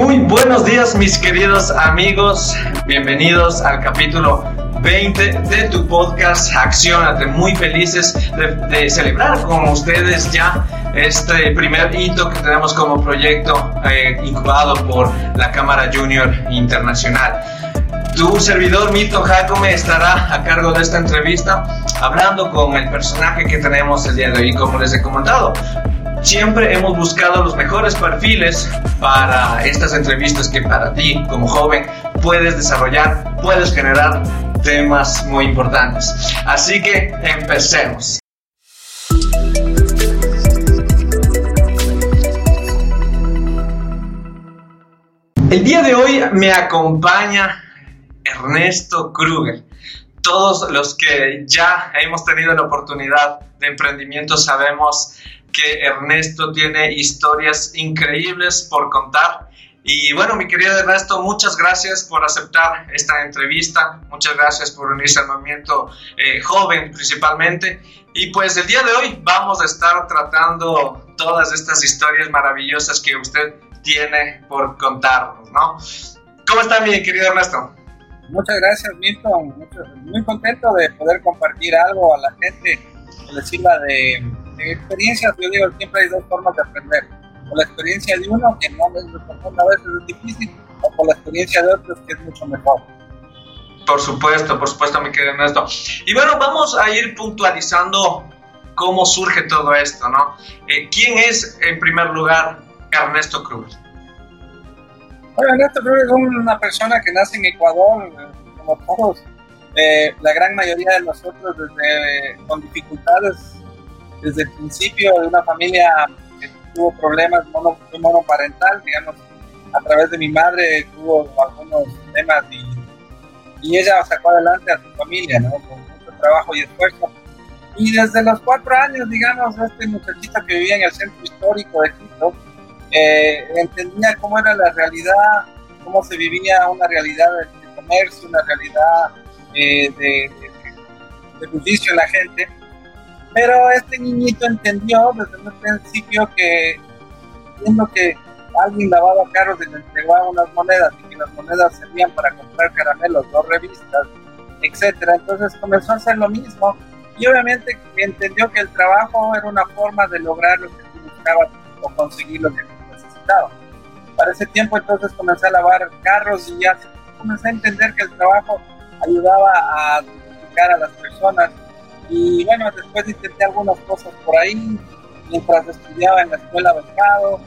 Muy buenos días mis queridos amigos, bienvenidos al capítulo 20 de tu podcast Accionate. Muy felices de, celebrar con ustedes ya este primer hito que tenemos como proyecto eh, incubado por la Cámara Junior Internacional. Tu servidor Milton Jacome estará a cargo de esta entrevista hablando con el personaje que tenemos el día de hoy, como les he comentado. Siempre hemos buscado los mejores perfiles para estas entrevistas que para ti como joven puedes desarrollar, puedes generar temas muy importantes. Así que empecemos. El día de hoy me acompaña Ernesto Kruger. Todos los que ya hemos tenido la oportunidad de emprendimiento sabemos que Ernesto tiene historias increíbles por contar. Y bueno, mi querido Ernesto, muchas gracias por aceptar esta entrevista, muchas gracias por unirse al movimiento eh, joven principalmente. Y pues el día de hoy vamos a estar tratando todas estas historias maravillosas que usted tiene por contarnos, ¿no? ¿Cómo está mi querido Ernesto? Muchas gracias, Milton. muy contento de poder compartir algo a la gente que les sirva de experiencias, yo digo, siempre hay dos formas de aprender. Por la experiencia de uno, que no es a veces es difícil, o por la experiencia de otros, que es mucho mejor. Por supuesto, por supuesto, mi querido Ernesto. Y bueno, vamos a ir puntualizando cómo surge todo esto, ¿no? Eh, ¿Quién es, en primer lugar, Ernesto Cruz? Bueno, Ernesto Cruz es una persona que nace en Ecuador, como todos, eh, la gran mayoría de nosotros, desde, con dificultades desde el principio de una familia que tuvo problemas mono, monoparental, digamos, a través de mi madre tuvo algunos temas y, y ella sacó adelante a su familia, ¿no? Con mucho trabajo y esfuerzo. Y desde los cuatro años, digamos, este muchachito que vivía en el centro histórico de Quito, eh, entendía cómo era la realidad, cómo se vivía una realidad de, comercio, una realidad eh, de, de, de en la gente pero este niñito entendió desde un principio que, viendo que alguien lavaba carros y le entregaba unas monedas y que las monedas servían para comprar caramelos, no revistas, etcétera, entonces comenzó a hacer lo mismo y obviamente entendió que el trabajo era una forma de lograr lo que buscaba o conseguir lo que necesitaba. Para ese tiempo entonces comencé a lavar carros y ya comencé a entender que el trabajo ayudaba a dignificar a las personas y bueno, después intenté algunas cosas por ahí, mientras estudiaba en la escuela becado,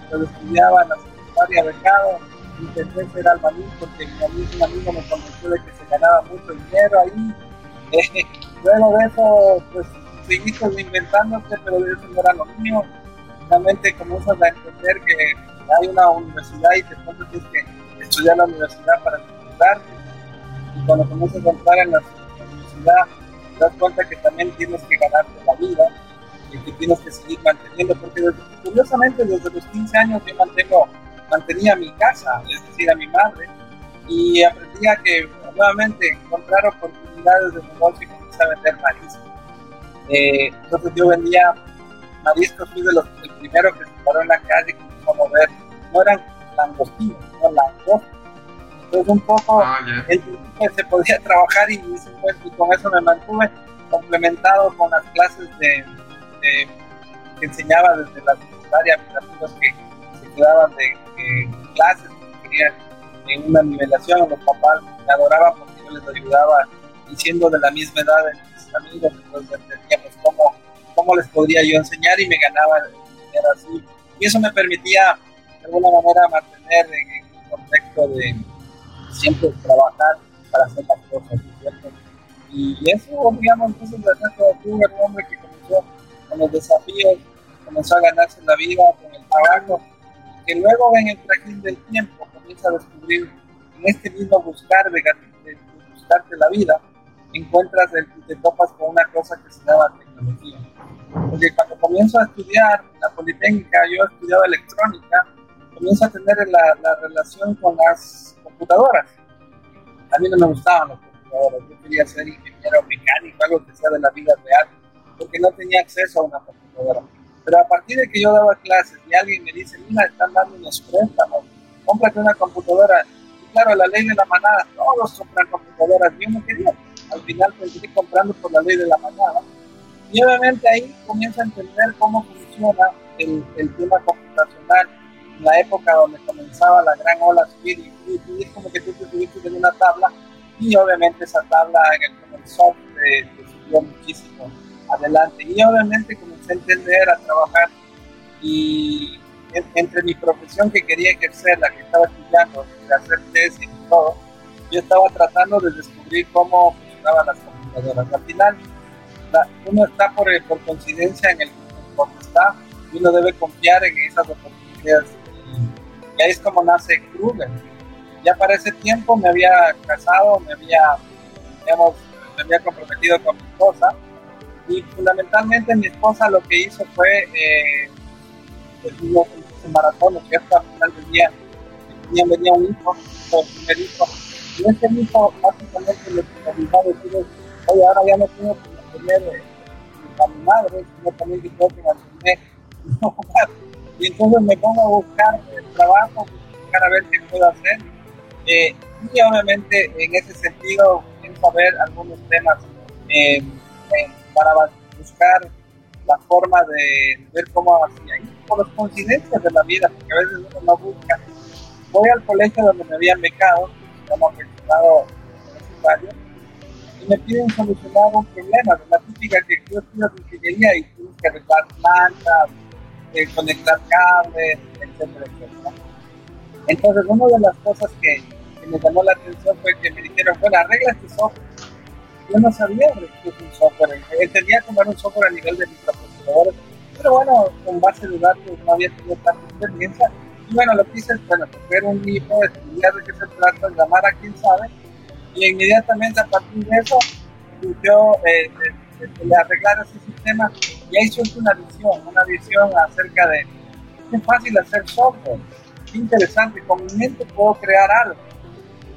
mientras estudiaba en la secundaria becado, intenté ser albañil porque mi amigo, amigo me convenció de que se ganaba mucho dinero ahí. Eh, luego de eso, pues seguí inventándote, pero eso no era lo mío. Finalmente comienzas a entender que hay una universidad y te tienes que estudiar la universidad para estudiarte. Y cuando comienzas a entrar en la universidad, das cuenta que también tienes que ganarte la vida y que tienes que seguir manteniendo, porque curiosamente desde los 15 años yo mantengo, mantenía mi casa, es decir, a mi madre, y aprendí a que nuevamente encontrar oportunidades de negocio y comencé a vender mariscos. Eh, entonces yo vendía mariscos, fui de los, el primero que se paró en la calle, que empezó a mover, no eran langostinos, sino langostos entonces un poco ah, el se podía trabajar y, y, con eso me mantuve complementado con las clases de, que enseñaba desde la secundaria, mis amigos que se quedaban de, clases, que querían en una nivelación, los papás me adoraban porque yo les ayudaba y siendo de la misma edad de mis amigos, entonces entendíamos cómo, cómo les podría yo enseñar y me ganaba dinero así. Y eso me permitía de alguna manera mantener en un contexto de siempre trabajar para hacer las cosas, ¿cierto? Y eso, digamos, entonces Ernesto Tuve un hombre que comenzó con los desafíos, comenzó a ganarse la vida con el trabajo, que luego en el trajín del tiempo comienza a descubrir en este mismo buscar de, buscarte la vida, encuentras, te topas con una cosa que se llama tecnología. Porque cuando comienzo a estudiar la Politécnica, yo estudiaba electrónica, comienzo a tener la, la relación con las computadoras. A mí no me gustaban las computadoras, yo quería ser ingeniero mecánico, algo que sea de la vida real, porque no tenía acceso a una computadora. Pero a partir de que yo daba clases y alguien me dice, mira, están dando unos préstamos, cómprate una computadora. Y claro, la ley de la manada, todos compran computadoras, yo no quería. Al final seguí comprando por la ley de la manada. Y obviamente ahí comienzo a entender cómo funciona el, tema computacional la época donde comenzaba la gran ola subir y, es como que tú te subiste en una tabla y obviamente esa tabla en el, en el software te subió muchísimo adelante. Y obviamente comencé a entender, a trabajar y entre mi profesión que quería ejercer, la que estaba estudiando, de hacer tesis y todo, yo estaba tratando de descubrir cómo funcionaban las computadoras. Al final, uno está por, por coincidencia en el donde está y uno debe confiar en esas oportunidades. Y ahí es como nace Kruger. Ya para ese tiempo me había casado, me había, digamos, me había comprometido con mi esposa y fundamentalmente mi esposa lo que hizo fue eh, pues, un maratón, ¿no cierto? Al final del día venía, venía un hijo, el primer hijo, y ese hijo básicamente lo que me decir oye, ahora ya no tengo que mantener eh, a mi madre, sino también que tengo que mantener y entonces me pongo a buscar el trabajo, buscar a ver qué puedo hacer. Eh, y obviamente en ese sentido, pienso ver algunos temas eh, eh para buscar la forma de ver cómo hacía. Por las coincidencias de la vida, porque a veces uno no busca. Voy al colegio donde me habían becado, como pensionado universitario, y me piden solucionar un problema, la típica que yo estudio ingeniería y tienes que arreglar plantas, eh, conectar cables, etcétera, etcétera. Entonces, una de las cosas que, que, me llamó la atención fue que me dijeron, bueno, arregla este software yo no sabía que es un software. Entendía cómo era un software a nivel de microprocesadores, pero bueno, con base de datos no había tenido tanta experiencia. Y bueno, lo que hice es, bueno, coger un libro, estudiar de qué se trata, llamar a quien sabe, y inmediatamente a partir de eso surgió eh, de, arreglar ese sistema, y ahí surge una visión, una visión acerca de qué fácil hacer software, qué interesante, con mi mente puedo crear algo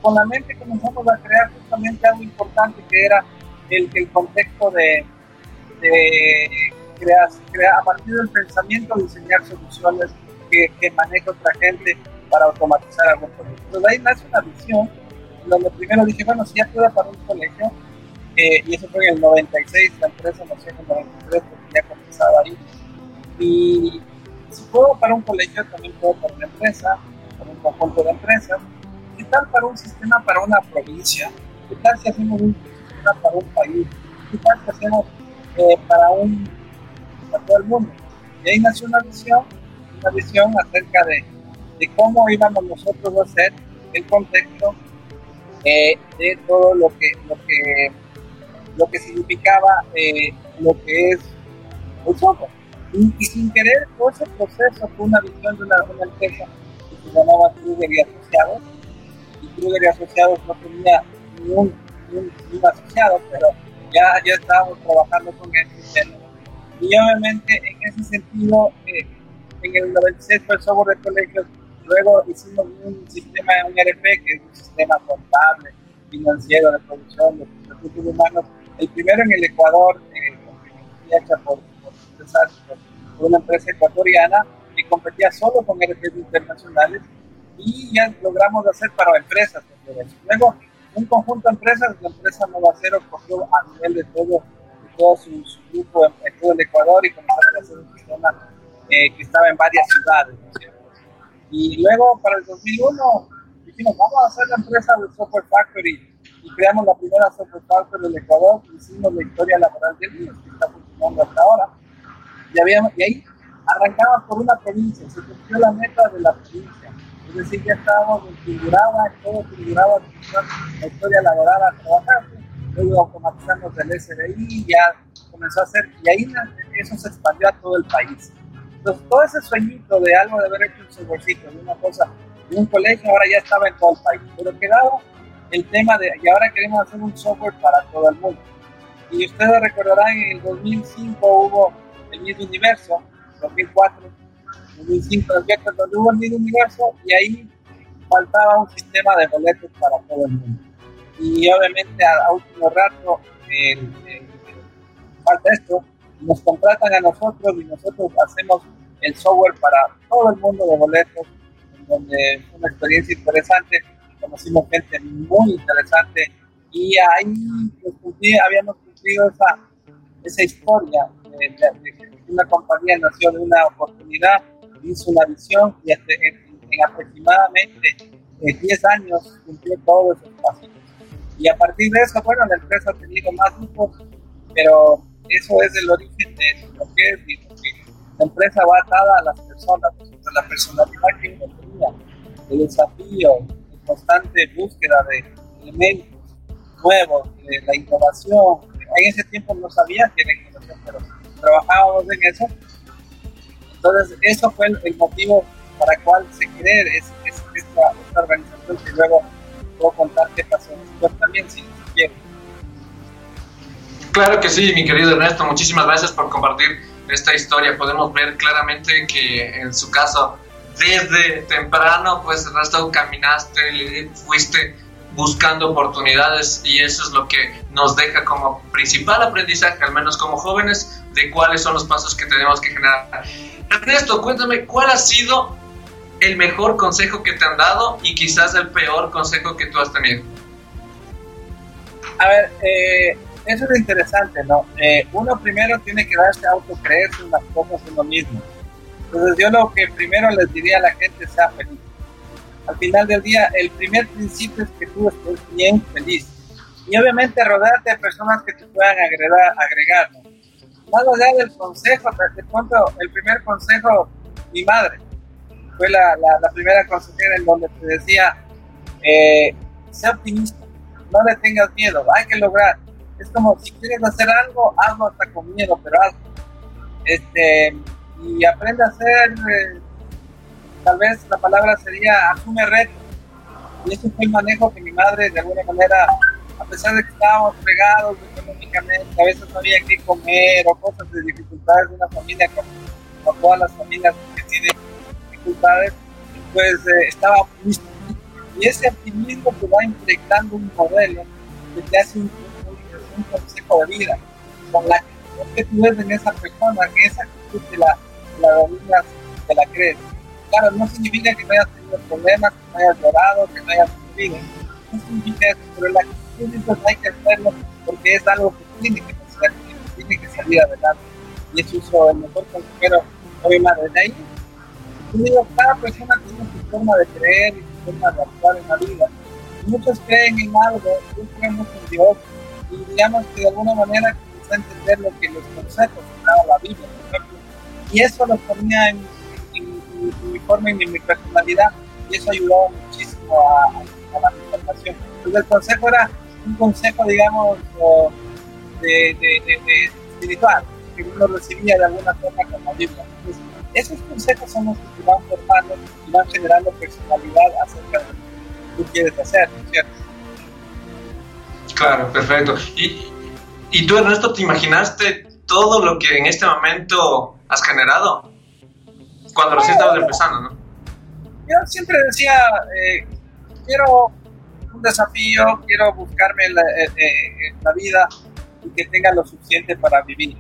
con la mente comenzamos a crear justamente algo importante que era el, el contexto de, de crear, a partir del pensamiento diseñar soluciones que, maneja otra gente para automatizar algún proyecto. Entonces ahí nace una visión donde primero dije, bueno, si ya puedo para un colegio, eh, y eso fue en el 96, la empresa nació en el 93 porque ya comenzaba ahí, y si puedo para un colegio, también puedo para una empresa, para un conjunto de empresas, ¿Qué tal para un sistema para una provincia? ¿Qué tal si hacemos un sistema para un país? ¿Qué tal si hacemos eh, para, un, para todo el mundo? Y ahí nació una visión, una visión acerca de, de cómo íbamos nosotros a hacer el contexto eh, de todo lo que, lo que, lo que significaba eh, lo que es un software. Y, sin querer, todo ese proceso fue una visión de una, una empresa que se llamaba Kruger y Asociados, Kruger y Asociados no tenía ningún, ningún, asociado, pero ya, ya estábamos trabajando con ese tema. Y obviamente en ese sentido, eh, en el 96 fue el software de colegios, luego hicimos un sistema, un RP, que es un sistema contable, financiero, de producción, de recursos humanos, el primero en el Ecuador, eh, hecha por, por, por una empresa ecuatoriana, que competía solo con RPs internacionales y ya logramos hacer para empresas. Luego, un conjunto de empresas, la empresa Nueva Cero cogió a nivel de todo, de todo su, grupo en, todo el Ecuador y comenzaron a hacer un sistema eh, que estaba en varias ciudades. Y luego, para el 2001, dijimos, vamos a hacer la empresa de Software Factory y creamos la primera Software Factory del Ecuador, hicimos la historia laboral del día, que está funcionando hasta ahora. Y, habíamos, y ahí arrancamos por una provincia, se cumplió la meta de la provincia es decir, ya estábamos configurados, todo configurado, la historia laboral a trabajar, luego automatizamos el SBI, ya comenzó a hacer, y ahí eso se expandió a todo el país. Entonces, todo ese sueñito de algo de haber hecho un softwarecito, de una cosa, de un colegio, ahora ya estaba en todo el país, pero quedaba el tema de, y ahora queremos hacer un software para todo el mundo. Y ustedes recordarán, en el 2005 hubo el mismo universo, 2004, 2005, donde hubo el mismo universo y ahí faltaba un sistema de boletos para todo el mundo. Y obviamente a, último rato falta esto, nos contratan a nosotros y nosotros hacemos el software para todo el mundo de boletos, donde fue una experiencia interesante, conocimos gente muy interesante y ahí pues, habíamos cumplido esa, esa historia de, de, una compañía nació de una oportunidad, hizo una visión y en, aproximadamente 10 eh, años cumplió todos esos pasos. Y a partir de eso, bueno, la empresa ha tenido más grupos, pero eso es el origen de lo que es la empresa va atada a las personas, a la personalidad que uno tenía, el desafío, la constante búsqueda de elementos nuevos, de la innovación. En ese tiempo no sabía que era innovación, pero trabajábamos en eso. Entonces, eso fue el, motivo para el cual se creó esta, organización que luego puedo contar qué pasó después también, si. Claro que sí, mi querido Ernesto, muchísimas gracias por compartir esta historia. Podemos ver claramente que en su caso, desde temprano, pues Ernesto caminaste, fuiste buscando oportunidades y eso es lo que nos deja como principal aprendizaje, al menos como jóvenes, de cuáles son los pasos que tenemos que generar. Ernesto, cuéntame, ¿cuál ha sido el mejor consejo que te han dado y quizás el peor consejo que tú has tenido? A ver, eh, eso es interesante, ¿no? Eh, uno primero tiene que darse autocreerse las cosas uno mismo. Entonces yo lo que primero les diría a la gente sea feliz al final del día, el primer principio es que tú estés bien feliz. Y obviamente rodearte de personas que te puedan agregar, agregar ¿no? Más allá del consejo, te cuento el primer consejo, mi madre, fue la, la, primera consejera en donde te decía, eh, optimista, no le tengas miedo, hay que lograr. Es como si quieres hacer algo, hazlo hasta con miedo, pero hazlo. Este, y aprende a hacer eh, tal vez la palabra sería asume reto. Y ese fue el manejo que mi madre, de alguna manera, a pesar de que estábamos fregados económicamente, a veces no había que comer o cosas de dificultades de una familia como, todas las familias que tienen dificultades, pues eh, estaba optimista. Y ese optimismo te va impregnando un modelo que te hace un, consejo de vida, con la que tú ves en esa persona, que esa actitud te la, la te la crees claro, no significa que no hayas tenido problemas, que no hayas llorado, que no hayas sufrido. No significa eso, pero la actitud hay que hacerlo porque es algo que tiene que pasar, que tiene que salir adelante. Y eso es el mejor consejero, obviamente. De ahí, yo digo, cada persona tiene su forma de creer y su forma de actuar en la vida. Muchos creen en algo, yo creo mucho en Dios, y digamos que de alguna manera a entender lo que los consejos daba la Biblia, por ejemplo, y eso lo ponía en mi, forma y mi, personalidad y eso ayudó muchísimo a, la información. Entonces el consejo era un consejo, digamos, de, de, espiritual, que uno recibía de alguna forma con la. Entonces, esos consejos son los que van formando y van generando personalidad acerca de lo que tú quieres hacer, ¿no es cierto? Claro, perfecto. Y, y tú, Ernesto, ¿te imaginaste todo lo que en este momento has generado? Cuando recién estabas empezando, ¿no? Yo siempre decía, eh, quiero un desafío, quiero buscarme la, eh, eh, la, vida y que tenga lo suficiente para vivir.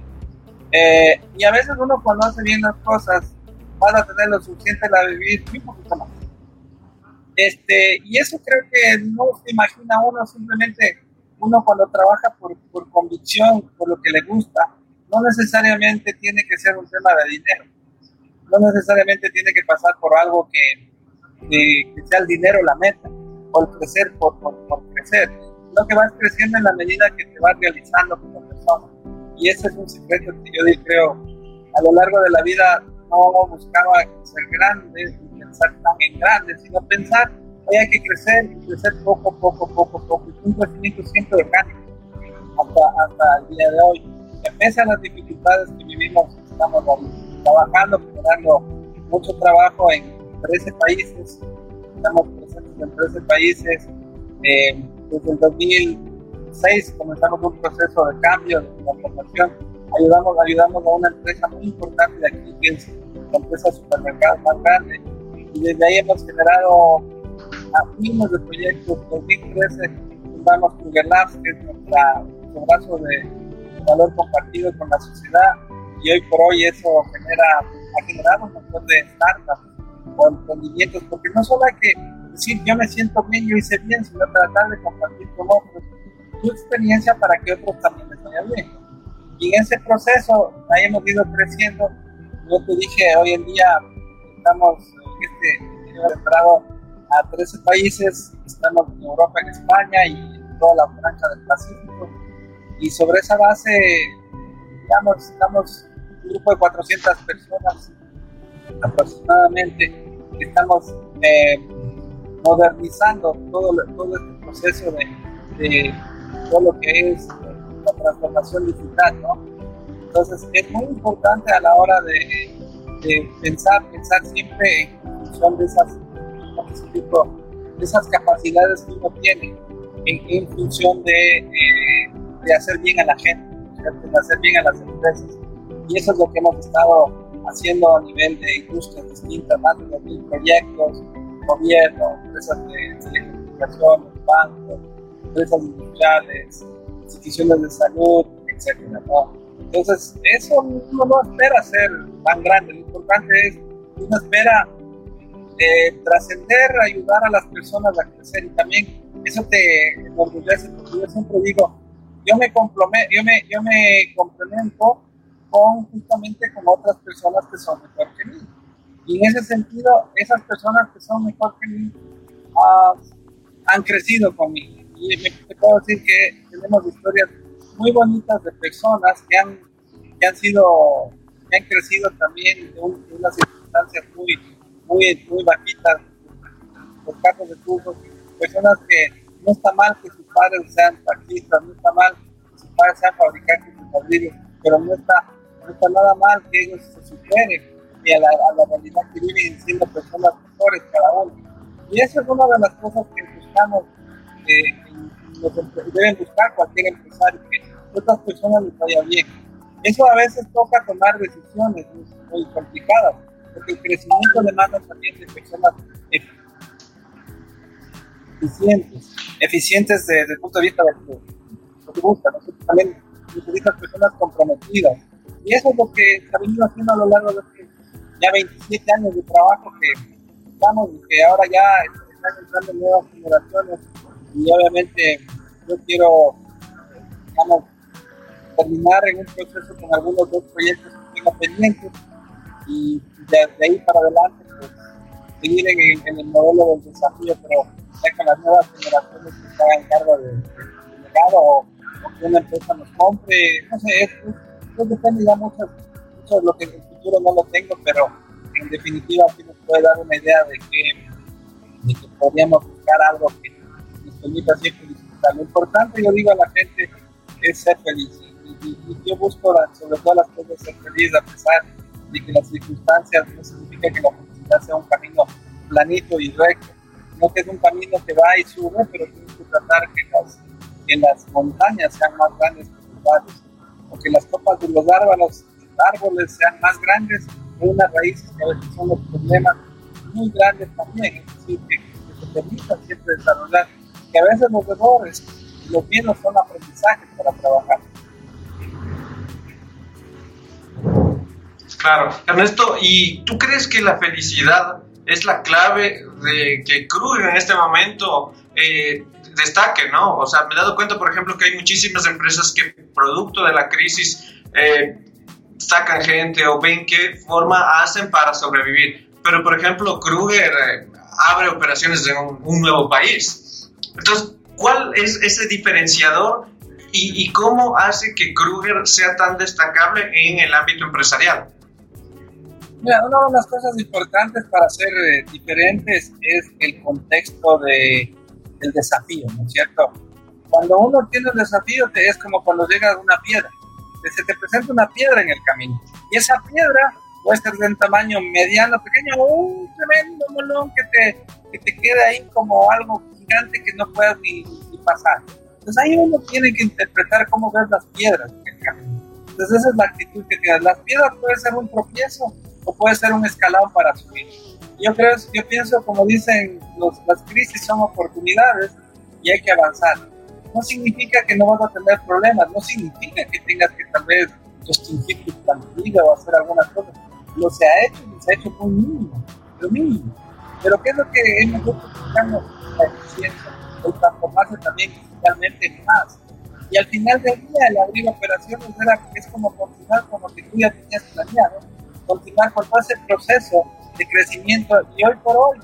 y a veces uno cuando hace bien las cosas, va a tener lo suficiente para vivir un poquito más. Este, y eso creo que no se imagina uno, simplemente uno cuando trabaja por, por convicción, por lo que le gusta, no necesariamente tiene que ser un tema de dinero no necesariamente tiene que pasar por algo que, sea el dinero la meta, o el crecer por, por, crecer, sino que vas creciendo en la medida que te vas realizando como persona. Y ese es un secreto que yo creo, a lo largo de la vida no buscaba ser grande, ni pensar tan en grande, sino pensar, que hay que crecer y crecer poco, poco, poco, poco, y un crecimiento siempre orgánico hasta, hasta el día de hoy. pese a las dificultades que vivimos, estamos ahí trabajando, generando mucho trabajo en 13 países, estamos presentes en 13 países, eh, desde el 2006 comenzamos un proceso de cambio, de transformación. Ayudamos, ayudamos a una empresa muy importante de aquí, que es la empresa de supermercados más grande. Y desde ahí hemos generado miles de proyectos. En 2013 fundamos Google Labs, que es nuestro brazo de valor compartido con la sociedad. Y hoy por hoy eso genera, ha generado un montón de startups o emprendimientos, porque no solo hay que decir yo me siento bien, yo hice bien, sino tratar de compartir con otros tu experiencia para que otros también les vaya bien. Y en ese proceso ahí hemos ido creciendo. Yo te dije, hoy en día estamos este, preparado a 13 países, estamos en Europa, en España y en toda la franja del Pacífico. Y sobre esa base, digamos, estamos un grupo de 400 personas aproximadamente, estamos eh, modernizando todo, todo este proceso de, todo lo que es la transformación digital, ¿no? Entonces es muy importante a la hora de, pensar, pensar siempre en función de esas, de esas capacidades que uno tiene, en, función de, de, hacer bien a la gente, de hacer bien a las empresas. Y eso es lo que hemos estado haciendo a nivel de industrias distintas, más de 2.000 proyectos, gobierno, empresas de telecomunicaciones, bancos, empresas industriales, instituciones de salud, etc. Entonces, eso uno no espera ser tan grande, lo importante es, uno espera eh, trascender, ayudar a las personas a crecer y también eso te enorgullece, porque yo siempre digo, yo me, yo me, yo me complemento con justamente con otras personas que son mejor que mí. Y en ese sentido, esas personas que son mejor que mí uh, han crecido conmigo. Y me, te puedo decir que tenemos historias muy bonitas de personas que han, que han sido, que han crecido también en, unas circunstancias muy, muy, muy bajitas, los casos de fútbol, personas que no está mal que sus padres sean taxistas, no está mal que sus padres sean fabricantes de ladrillos, pero no está, no está nada mal que ellos se superen y a la, realidad que viven siendo personas mejores cada uno. Y eso es una de las cosas que buscamos, eh, deben buscar cualquier empresario, que otras personas les vaya bien. Eso a veces toca tomar decisiones muy, complicadas, porque el crecimiento demanda también de personas eficientes, eficientes desde el punto de vista de lo que buscan, también necesitan personas comprometidas. Y eso es lo que se ha venido haciendo a lo largo de este ya 27 años de trabajo que estamos y que ahora ya están entrando nuevas generaciones. Y obviamente yo quiero, digamos, terminar en un proceso con algunos dos proyectos que tengo pendientes. Y de, ahí para adelante pues, seguir en, el modelo del desafío, pero ya con las nuevas generaciones que están en cargo de, legado o, que una empresa nos compre, no sé, eso, depende ya mucho, mucho de lo que no lo tengo, pero en definitiva sí nos puede dar una idea de que, podríamos buscar algo que nos permita siempre disfrutar. Lo importante, yo digo a la gente, es ser feliz. Y, yo busco sobre todas las cosas ser feliz a pesar de que las circunstancias no significa que la felicidad sea un camino planito y recto, sino que es un camino que va y sube, pero tienes que tratar que las, que las montañas sean más grandes que los valles, o que las copas de los árboles árboles sean más grandes que unas raíces que a veces son los problemas muy grandes también, es decir, que, se permita siempre desarrollar, que a veces los errores los bienes son aprendizajes para trabajar. Claro, Ernesto, ¿y tú crees que la felicidad es la clave de que Kruger en este momento eh, destaque, ¿no? O sea, me he dado cuenta, por ejemplo, que hay muchísimas empresas que, producto de la crisis, eh, sacan gente o ven qué forma hacen para sobrevivir. Pero, por ejemplo, Kruger eh, abre operaciones en un, nuevo país. Entonces, ¿cuál es ese diferenciador y, cómo hace que Kruger sea tan destacable en el ámbito empresarial? Mira, una de las cosas importantes para ser eh, diferentes es el contexto de, del desafío, ¿no es cierto? Cuando uno tiene un desafío, es como cuando llega una piedra se te presenta una piedra en el camino. Y esa piedra puede ser de un tamaño mediano, pequeño, o un tremendo molón que te, que te quede ahí como algo gigante que no puedas ni, pasar. Entonces ahí uno tiene que interpretar cómo ves las piedras Entonces esa es la actitud que tienes. Las piedras puede ser un tropiezo o puede ser un escalón para subir. Yo creo, yo pienso, como dicen, los, las crisis son oportunidades y hay que avanzar. No significa que no vas a tener problemas, no significa que tengas que tal vez restringir tu plantilla o hacer algunas cosas. Lo se ha hecho y se ha hecho muy mínimo, lo mínimo. Pero ¿qué es lo que hemos buscando? La eficiencia, el transformarse también digitalmente más. Y al final del día, el abrir operaciones era, es como continuar con lo que tú ya tenías planeado, continuar con todo ese proceso de crecimiento. Y hoy por hoy,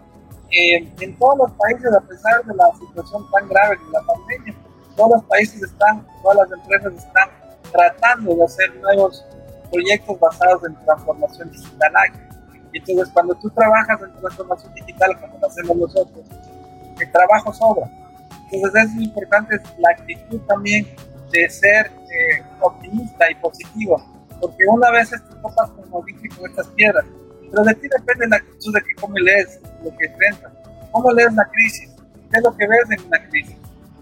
eh, en todos los países, a pesar de la situación tan grave de la pandemia, todos los países están, todas las empresas están tratando de hacer nuevos proyectos basados en transformación digital entonces, cuando tú trabajas en transformación digital, como lo hacemos nosotros, el trabajo sobra. Entonces, es muy importante la actitud también de ser eh, optimista y positivo, porque una vez topas, como dije, con estas piedras, pero de ti depende la actitud de que cómo lees lo que enfrentas, cómo lees la crisis, qué es lo que ves en una crisis.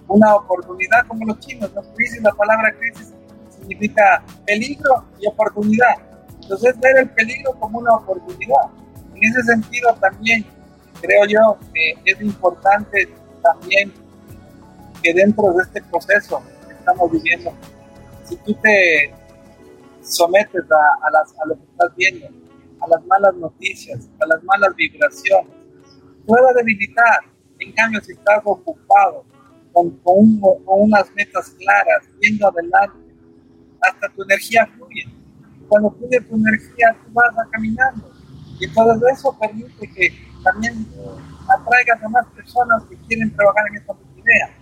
Una oportunidad como los chinos, crisis, la palabra crisis significa peligro y oportunidad. Entonces ver el peligro como una oportunidad. En ese sentido también creo yo que es importante también que dentro de este proceso que estamos viviendo, si tú te sometes a, las, a lo que estás viendo, a las malas noticias, a las malas vibraciones. Puede debilitar. En cambio, si estás ocupado con, con, unas metas claras, viendo adelante, hasta tu energía fluye. Cuando fluye tu energía, tú vas a caminando. Y todo eso permite que también atraigas a más personas que quieren trabajar en esta idea.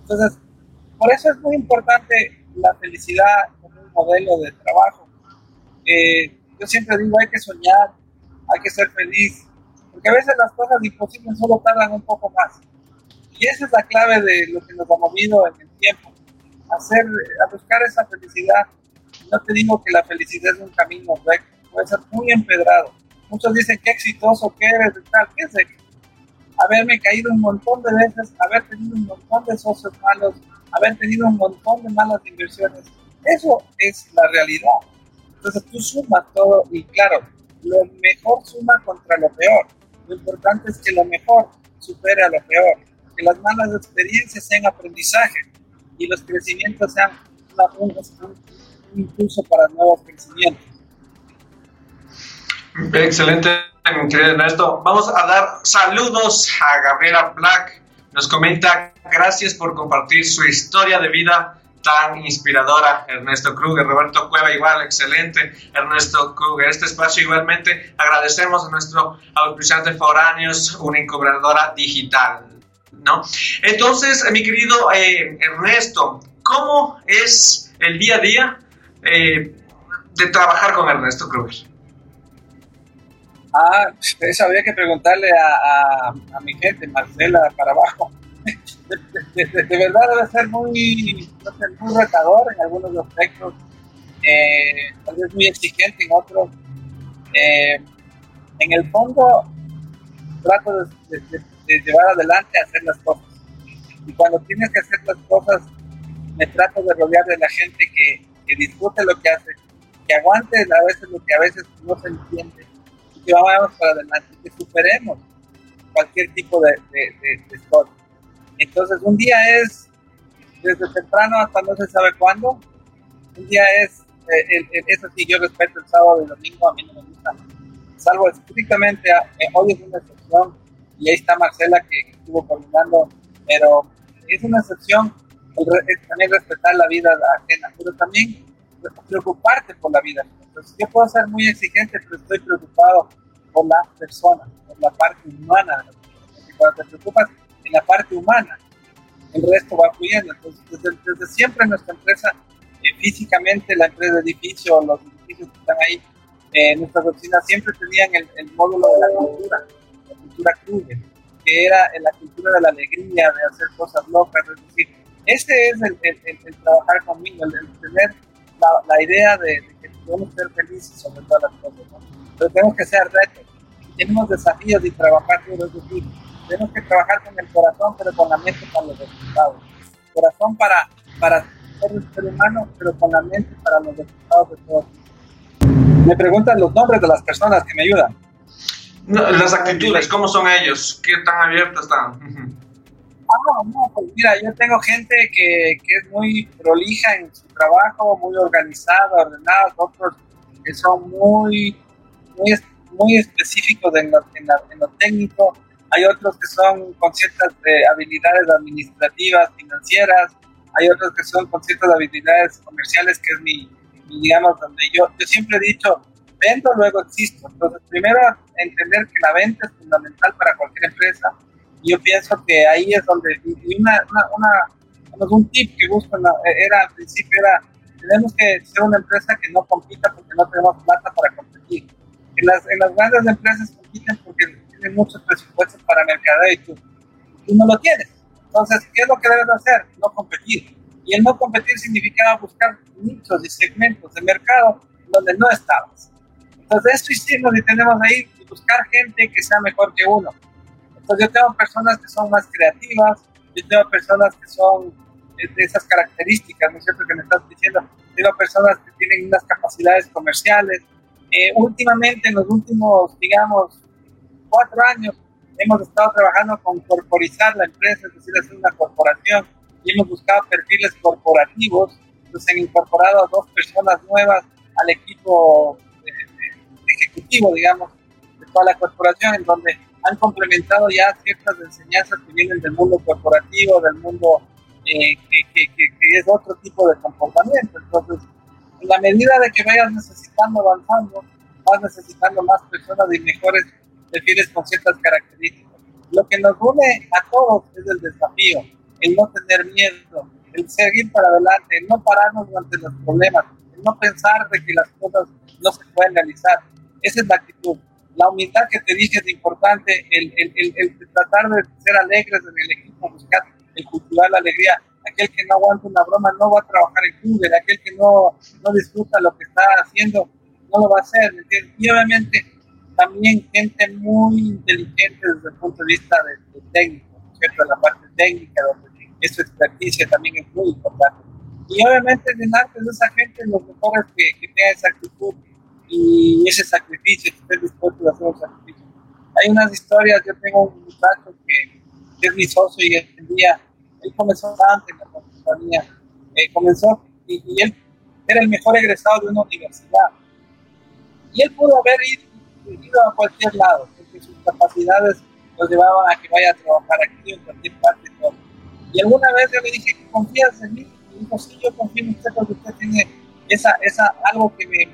Entonces, por eso es muy importante la felicidad un modelo de trabajo. Eh, yo siempre digo, hay que soñar, hay que ser feliz, porque a veces las cosas imposibles solo tardan un poco más. Y esa es la clave de lo que nos ha movido en el tiempo, hacer, a buscar esa felicidad. No te digo que la felicidad es un camino recto, puede ser muy empedrado. Muchos dicen qué exitoso que eres, tal, ¿qué éxito? Haberme caído un montón de veces, haber tenido un montón de socios malos, haber tenido un montón de malas inversiones. Eso es la realidad. Entonces tú sumas todo y claro, lo mejor suma contra lo peor. Lo importante es que lo mejor supere a lo peor, que las malas experiencias sean aprendizaje y los crecimientos sean un, impulso para nuevos crecimientos. Excelente, querido Ernesto. Vamos a dar saludos a Gabriela Black. Nos comenta, gracias por compartir su historia de vida tan inspiradora, Ernesto Kruger, Roberto Cueva igual, excelente, Ernesto Kruger. Este espacio igualmente agradecemos a nuestro auspiciante Foráneos, una incubadora digital, ¿no? Entonces, mi querido eh, Ernesto, ¿cómo es el día a día eh, de trabajar con Ernesto Kruger? Ah, eso había que preguntarle a, a mi gente, Marcela, para abajo de, verdad debe ser muy, muy retador en algunos aspectos, eh, tal vez muy exigente en otros. Eh, en el fondo, trato de, llevar adelante hacer las cosas. Y cuando tienes que hacer las cosas, me trato de rodear de la gente que, que disfrute lo que hace, que aguante a veces lo que a veces no se entiende y que vayamos para adelante, que superemos cualquier tipo de, de, de, entonces, un día es desde temprano hasta no se sabe cuándo. Un día es, eh, eso sí, yo respeto el sábado y el domingo, a mí no me gusta. Salvo estrictamente, eh, hoy es una excepción y ahí está Marcela que, estuvo coordinando, pero es una excepción también respetar la vida ajena, pero también preocuparte por la vida. Entonces, yo puedo ser muy exigente, pero estoy preocupado por la persona, por la parte humana. cuando te preocupas en la parte humana. El resto va fluyendo. Entonces, desde, siempre en nuestra empresa, eh, físicamente, la empresa de edificio, los edificios que están ahí, eh, nuestras oficinas siempre tenían el, módulo de la cultura, la cultura Kruger, que era la cultura de la alegría, de hacer cosas locas. Es decir, este es el, trabajar conmigo, el, tener la, idea de, que podemos ser felices sobre todas las cosas. Pero tenemos que ser retos, tenemos desafíos y trabajar duro, es decir, tenemos que trabajar con el corazón, pero con la mente para los resultados. corazón para, para ser un ser humano, pero con la mente para los resultados de todos. Me preguntan los nombres de las personas que me ayudan. las actitudes, ¿cómo son ellos? ¿Qué tan abiertos están? Ah, no, pues mira, yo tengo gente que, que, es muy prolija en su trabajo, muy organizada, ordenada, otros que son muy, muy, muy específicos en lo, en, lo técnico, hay otros que son con ciertas eh, habilidades administrativas, financieras, hay otros que son con ciertas habilidades comerciales, que es mi, digamos, donde yo, yo siempre he dicho, vendo, luego existo. Entonces, primero entender que la venta es fundamental para cualquier empresa. Y yo pienso que ahí es donde, y una, una, un tip que busco era al principio era, tenemos que ser una empresa que no compita porque no tenemos plata para competir. En las, en las grandes empresas compiten muchos presupuestos para mercadeo y tú, tú no lo tienes. Entonces, ¿qué es lo que debes hacer? No competir. Y el no competir significaba buscar nichos y segmentos de mercado donde no estabas. Entonces, esto hicimos y tenemos ahí buscar gente que sea mejor que uno. Entonces, yo tengo personas que son más creativas, yo tengo personas que son de esas características, ¿no es cierto? Que me estás diciendo, tengo personas que tienen unas capacidades comerciales. Eh, últimamente, en los últimos, digamos, cuatro años, hemos estado trabajando con corporizar la empresa, es decir, hacer una corporación, y hemos buscado perfiles corporativos, entonces han incorporado a dos personas nuevas al equipo ejecutivo, digamos, de toda la corporación, en donde han complementado ya ciertas enseñanzas que vienen del mundo corporativo, del mundo eh, que, que, es otro tipo de comportamiento. Entonces, en la medida de que vayas necesitando, avanzando, vas necesitando más personas y mejores perfiles con ciertas características. Lo que nos une a todos es el desafío, el no tener miedo, el seguir para adelante, el no pararnos ante los problemas, el no pensar de que las cosas no se pueden realizar. Esa es la actitud. La humildad que te dije es importante, el, el, el, tratar de ser alegres en el equipo, buscar el cultivar la alegría. Aquel que no aguanta una broma no va a trabajar en Google, aquel que no, no disfruta lo que está haciendo no lo va a hacer. Y obviamente también gente muy inteligente desde el punto de vista de, técnico, ¿cierto? La parte técnica, donde esa experticia también es muy importante. Y obviamente llenarte de esa gente los mejores que, que tengan esa actitud y ese sacrificio, que estén dispuestos a hacer un sacrificio. Hay unas historias, yo tengo un muchacho que, es mi socio y el día, él comenzó antes en la compañía, eh, comenzó y, y, él era el mejor egresado de una universidad. Y él pudo haber ido, a cualquier lado, porque sus capacidades lo llevaban a que vaya a trabajar aquí en cualquier parte. Todo. Y alguna vez yo le dije, ¿confías en mí? Y dijo, sí, yo confío en usted porque usted tiene esa, esa, algo que me,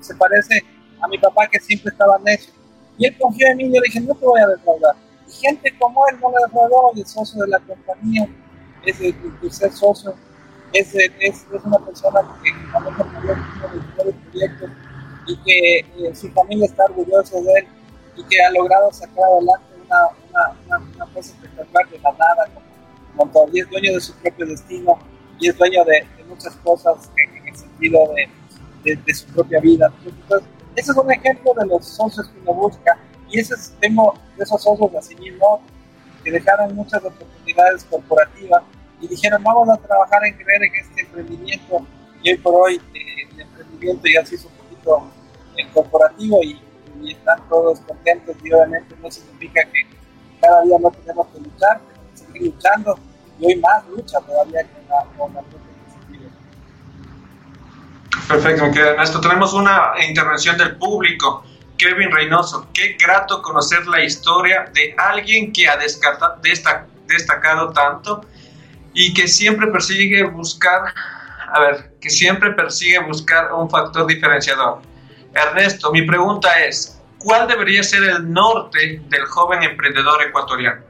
se parece a mi papá que siempre estaba necio. Y él confió en mí y yo le dije, no te voy a defraudar. Y gente como él no le defraudó, el socio de la compañía, es el, tercer socio, es, es, es, una persona que de los mejores proyectos y que eh, su familia está orgullosa de él y que ha logrado sacar adelante una, una, una, cosa espectacular de la nada, como, todavía es dueño de su propio destino y es dueño de, muchas cosas en, en el sentido de de, su propia vida. Entonces, ese es un ejemplo de los socios que uno busca y ese es, tengo de esos socios así mismo que dejaron muchas oportunidades corporativas y dijeron vamos a trabajar en creer en este emprendimiento y hoy por hoy eh, el emprendimiento ya se hizo un poquito en corporativo y, están todos contentos y obviamente no significa que cada día no tenemos que luchar, seguir luchando y hoy más lucha todavía con la, con la Perfecto, me Ernesto. Tenemos una intervención del público. Kevin Reynoso, qué grato conocer la historia de alguien que ha destacado tanto y que siempre persigue buscar, a ver, que siempre persigue buscar un factor diferenciador. Ernesto, mi pregunta es, ¿cuál debería ser el norte del joven emprendedor ecuatoriano?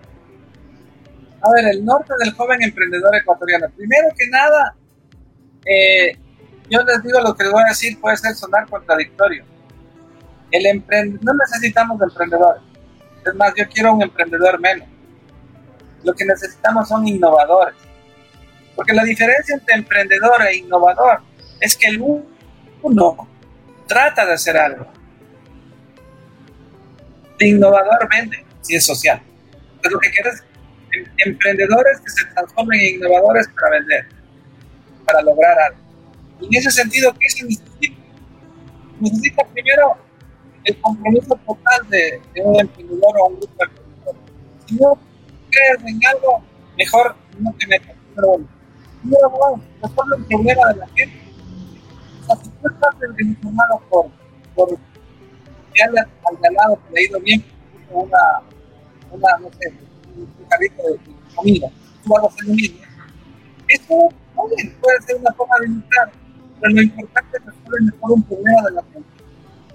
A ver, el norte del joven emprendedor ecuatoriano. Primero que nada, eh, yo les digo lo que les voy a decir, puede ser sonar contradictorio. El no necesitamos emprendedores. Es más, yo quiero un emprendedor menos. Lo que necesitamos son innovadores. Porque la diferencia entre emprendedor e innovador es que el uno trata de hacer algo. El innovador vende, si es social. Entonces lo que quieres Em, emprendedores que se transformen en innovadores para vender, para lograr algo. Y en ese sentido, ¿qué se necesita? Necesita primero el compromiso total de, un emprendedor o un grupo de emprendedores. Si no crees en algo, mejor no te metas. Pero bueno, número uno, el problema de la gente. Si tú estás informado por, por al, al lado que le ha ido bien, una, una, no sé, un carrito de, comida, tú vas a hacer lo mismo. Eso, oye, puede ser una forma de iniciar, pero lo importante es resolver mejor un problema de la gente.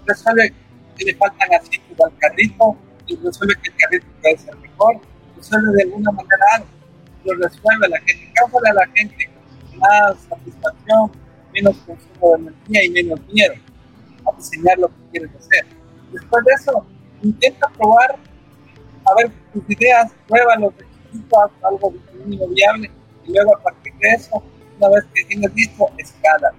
Resuelve que le faltan asientos al carrito y resuelve que el carrito puede ser mejor, resuelve de alguna manera algo, lo resuelve la gente, cáusale a la gente más satisfacción, menos consumo de energía y menos miedo a diseñar lo que quieres hacer. Después de eso, intenta probar, a ver tus ideas, prueba los requisitos, algo mínimo viable, y luego a partir de eso, una vez que tienes listo, escala.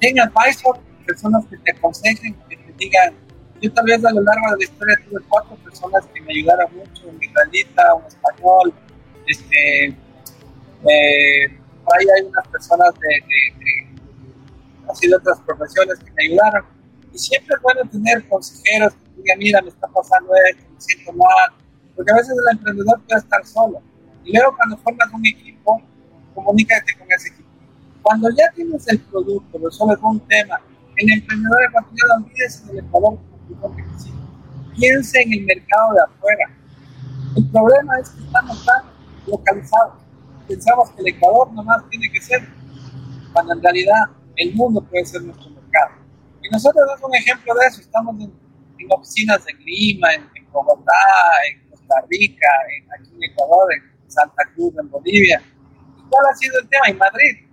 Ten advisor, personas que te aconsejen, que te digan, yo tal vez a lo largo de la historia tuve cuatro personas que me ayudaron mucho, un israelita, un español, este, eh, ahí hay unas personas de, de, de, otras profesiones que me ayudaron y siempre es bueno tener consejeros que digan, mira, me está pasando esto, me siento mal, porque a veces el emprendedor puede estar solo. Y luego cuando formas un equipo, comunícate con ese equipo. Cuando ya tienes el producto, resuelves un tema, el emprendedor de ya olvides en el Ecuador piense en el mercado de afuera. El problema es que estamos tan localizados. Pensamos que el Ecuador nomás tiene que ser, cuando en realidad el mundo puede ser nuestro mercado. Y nosotros somos un ejemplo de eso. Estamos en, oficinas en Lima, en, Bogotá, en Costa Rica, en, aquí en Ecuador, en Santa Cruz, en Bolivia. ¿Y cuál ha sido el tema? En Madrid.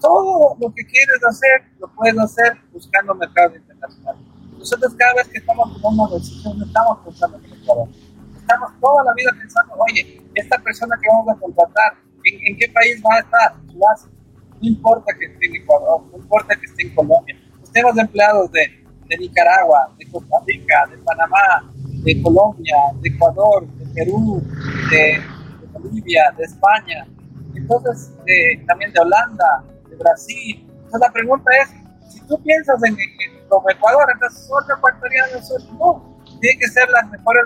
Todo lo que quieres hacer, lo puedes hacer buscando mercados internacionales. Nosotros cada vez que estamos tomando decisión, no estamos pensando en el Ecuador. Estamos toda la vida pensando, oye, esta persona que vamos a contratar, ¿en, qué país va a estar? No importa que esté en Ecuador, no importa que esté en Colombia tenemos empleados de, de Nicaragua, de Costa Rica, de Panamá, de Colombia, de Ecuador, de Perú, de, Bolivia, de España, entonces también de Holanda, de Brasil. Entonces la pregunta es, si tú piensas en, como Ecuador, entonces otro ecuatoriano, no, tiene que ser las mejores,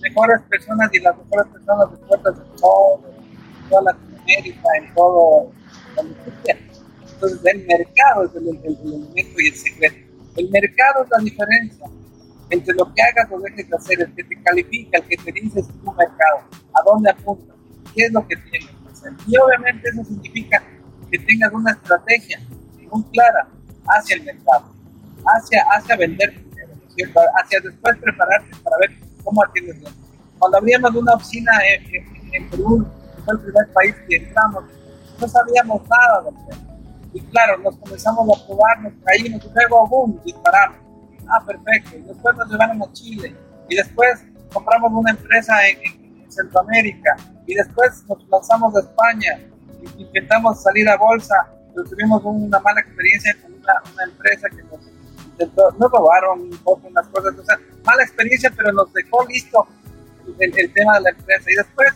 mejores personas y las mejores personas de puertas de todo, toda Latinoamérica, en todo, entonces, el mercado es el, elemento y el secreto. El mercado es la diferencia entre lo que hagas o dejes de hacer, el que te califica, el que te dice es tu mercado, a dónde apuntas, qué es lo que tienes que hacer. Y obviamente eso significa que tengas una estrategia muy clara hacia el mercado, hacia, hacia vender primero, hacia después prepararte para ver cómo Cuando abríamos una oficina en, en, Perú, fue el primer país que entramos, no sabíamos nada de tema y claro, nos comenzamos a probar, nos caímos y luego, boom, disparamos. Ah, perfecto. Y después nos llevaron a Chile. Y después compramos una empresa en, Centroamérica. Y después nos lanzamos a España. Intentamos salir a bolsa. Pero tuvimos una mala experiencia con una, empresa que nos nos robaron un poco unas cosas. O sea, mala experiencia, pero nos dejó listo el, tema de la empresa. Y después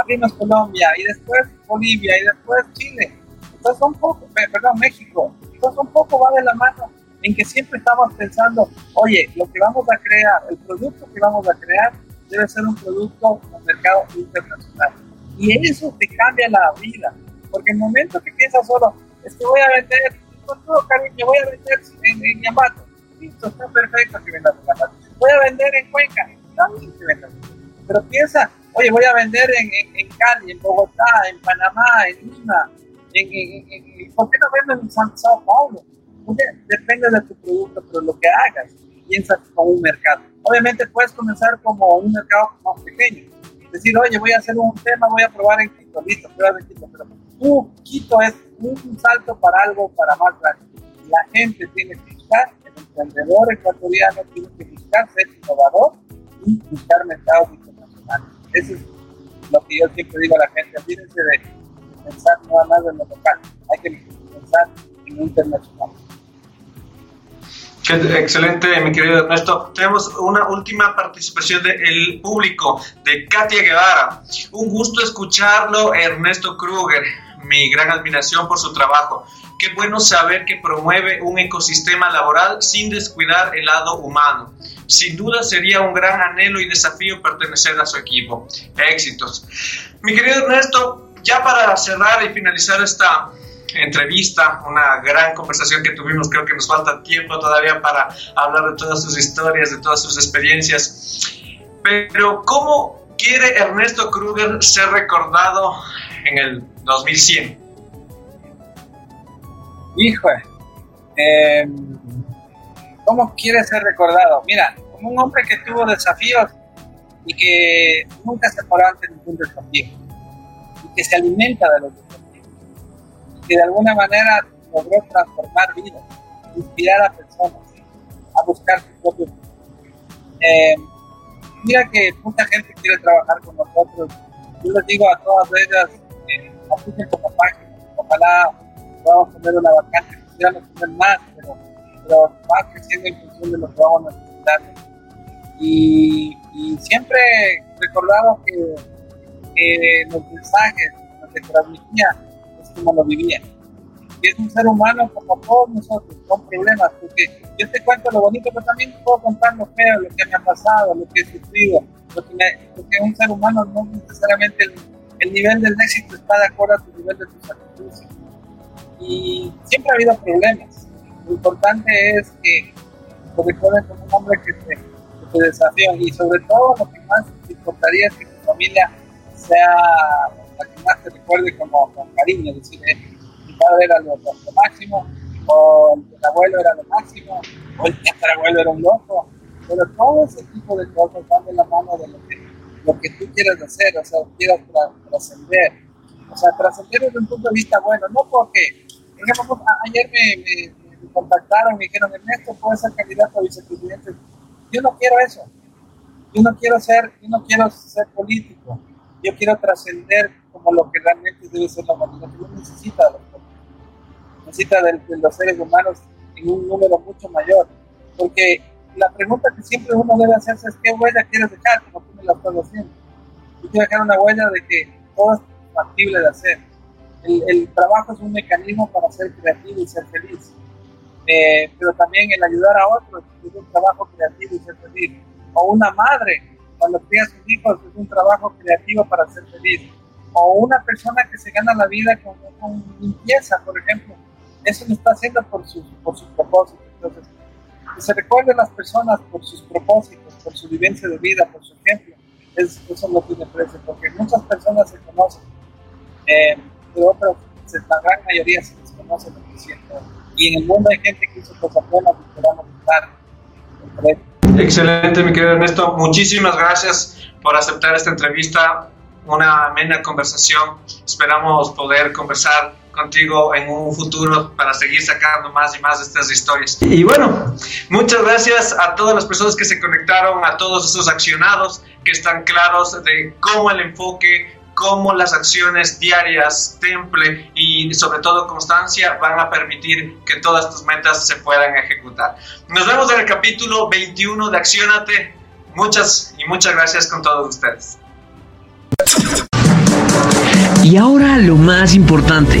abrimos Colombia. Y después Bolivia. Y después Chile entonces un poco, perdón, México, entonces un poco va de la mano en que siempre estamos pensando, oye, lo que vamos a crear, el producto que vamos a crear debe ser un producto en mercado internacional. Y eso te cambia la vida, porque el momento que piensas solo, es que voy a vender, con todo cariño, voy a vender en, en Yamato, listo, está perfecto que vendas en. Voy a vender en Cuenca, también que vendas. Pero piensa, oye, voy a vender en, en, en Cali, en Bogotá, en Panamá, en Lima, ¿por qué no venden en Sao Paulo? depende de tu producto, pero lo que hagas, piensa como un mercado. Obviamente puedes comenzar como un mercado más pequeño. Decir, oye, voy a hacer un tema, voy a probar en Quito, listo, prueba en Quito, pero tú, Quito es un salto para algo para más grande. La gente tiene que el emprendedor ecuatoriano tiene que buscar ser innovador y buscar mercados internacionales. Eso es lo que yo siempre digo a la gente, olvídense de pensar nada más en lo local, hay que pensar en lo internacional. Excelente, mi querido Ernesto. Tenemos una última participación del público, de Katia Guevara. Un gusto escucharlo, Ernesto Kruger. Mi gran admiración por su trabajo. Qué bueno saber que promueve un ecosistema laboral sin descuidar el lado humano. Sin duda sería un gran anhelo y desafío pertenecer a su equipo. Éxitos. Mi querido Ernesto, ya para cerrar y finalizar esta entrevista, una gran conversación que tuvimos. Creo que nos falta tiempo todavía para hablar de todas sus historias, de todas sus experiencias. Pero, ¿cómo quiere Ernesto Kruger ser recordado en el 2100? Hijo, eh, ¿cómo quiere ser recordado? Mira, como un hombre que tuvo desafíos y que nunca se paró ante ningún desafío y que se alimenta de los que de alguna manera logró transformar vidas, inspirar a personas a buscar su propio eh, mira que mucha gente quiere trabajar con nosotros. Yo les digo a todas ellas, apliquen como página, ojalá podamos tener una vacante, quisiéramos tener más, pero, pero va creciendo en función de lo que vamos a necesitar. Y, y siempre recordamos que, que los mensajes que se transmitían como lo vivía. Y es un ser humano como todos nosotros, con problemas, porque yo te cuento lo bonito, pero también puedo contar lo feo, lo que me ha pasado, lo que he sufrido, lo que, me, un ser humano no necesariamente el, nivel del éxito está de acuerdo a tu nivel de tus actitudes. Y siempre ha habido problemas. Lo importante es que te recuerden como un hombre que te, que te desafía y sobre todo lo que más te importaría es que tu familia sea la que más te recuerde como con cariño, decir, eh, mi padre era lo, máximo, o el abuelo era lo máximo, o el abuelo era un loco, pero todo ese tipo de cosas van de la mano de lo que, lo que tú quieres hacer, o sea, quieras trascender, o sea, trascender desde un punto de vista bueno, no porque, por ejemplo, ayer me, me, contactaron, me dijeron, Ernesto, puedes ser candidato a vicepresidente, yo no quiero eso, yo no quiero ser, yo no quiero ser político, yo quiero trascender como lo que realmente debe ser la humanidad, que no necesita necesita de, los seres humanos en un número mucho mayor, porque la pregunta que siempre uno debe hacerse es qué huella quieres dejar, como tú me la estás haciendo. Yo quiero dejar una huella de que todo es factible de hacer. El, trabajo es un mecanismo para ser creativo y ser feliz, eh, pero también el ayudar a otros es un trabajo creativo y ser feliz. O una madre cuando cría a sus hijos es un trabajo creativo para ser feliz. O una persona que se gana la vida con, limpieza, por ejemplo, eso lo está haciendo por sus, por sus propósitos. Entonces, que se recuerden las personas por sus propósitos, por su vivencia de vida, por su ejemplo. Es, eso lo tiene precio, porque muchas personas se conocen, eh, pero otras, la gran mayoría se desconocen lo que sienten. Y en el mundo hay gente que hizo cosas buenas y esperamos estar Excelente, mi querido Ernesto. Muchísimas gracias por aceptar esta entrevista, una amena conversación. Esperamos poder conversar contigo en un futuro para seguir sacando más y más de estas historias. Y bueno, muchas gracias a todas las personas que se conectaron, a todos esos accionados que están claros de cómo el enfoque cómo las acciones diarias, temple y sobre todo constancia van a permitir que todas tus metas se puedan ejecutar. Nos vemos en el capítulo 21 de Accionate. Muchas y muchas gracias con todos ustedes. Y ahora lo más importante,